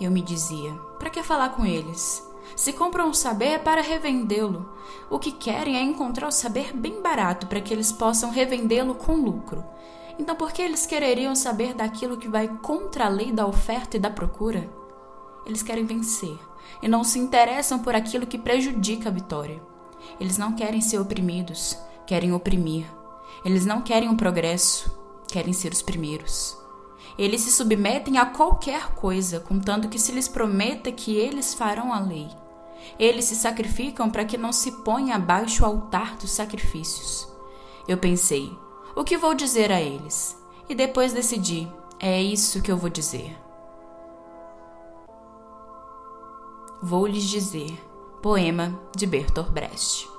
Eu me dizia: para que falar com eles? Se compram o saber é para revendê-lo. O que querem é encontrar o saber bem barato para que eles possam revendê-lo com lucro. Então, por que eles quereriam saber daquilo que vai contra a lei da oferta e da procura? Eles querem vencer e não se interessam por aquilo que prejudica a vitória. Eles não querem ser oprimidos, querem oprimir. Eles não querem o um progresso, querem ser os primeiros. Eles se submetem a qualquer coisa, contanto que se lhes prometa que eles farão a lei. Eles se sacrificam para que não se ponha abaixo o altar dos sacrifícios. Eu pensei, o que vou dizer a eles? E depois decidi, é isso que eu vou dizer. Vou lhes dizer, poema de Bertolt Brecht.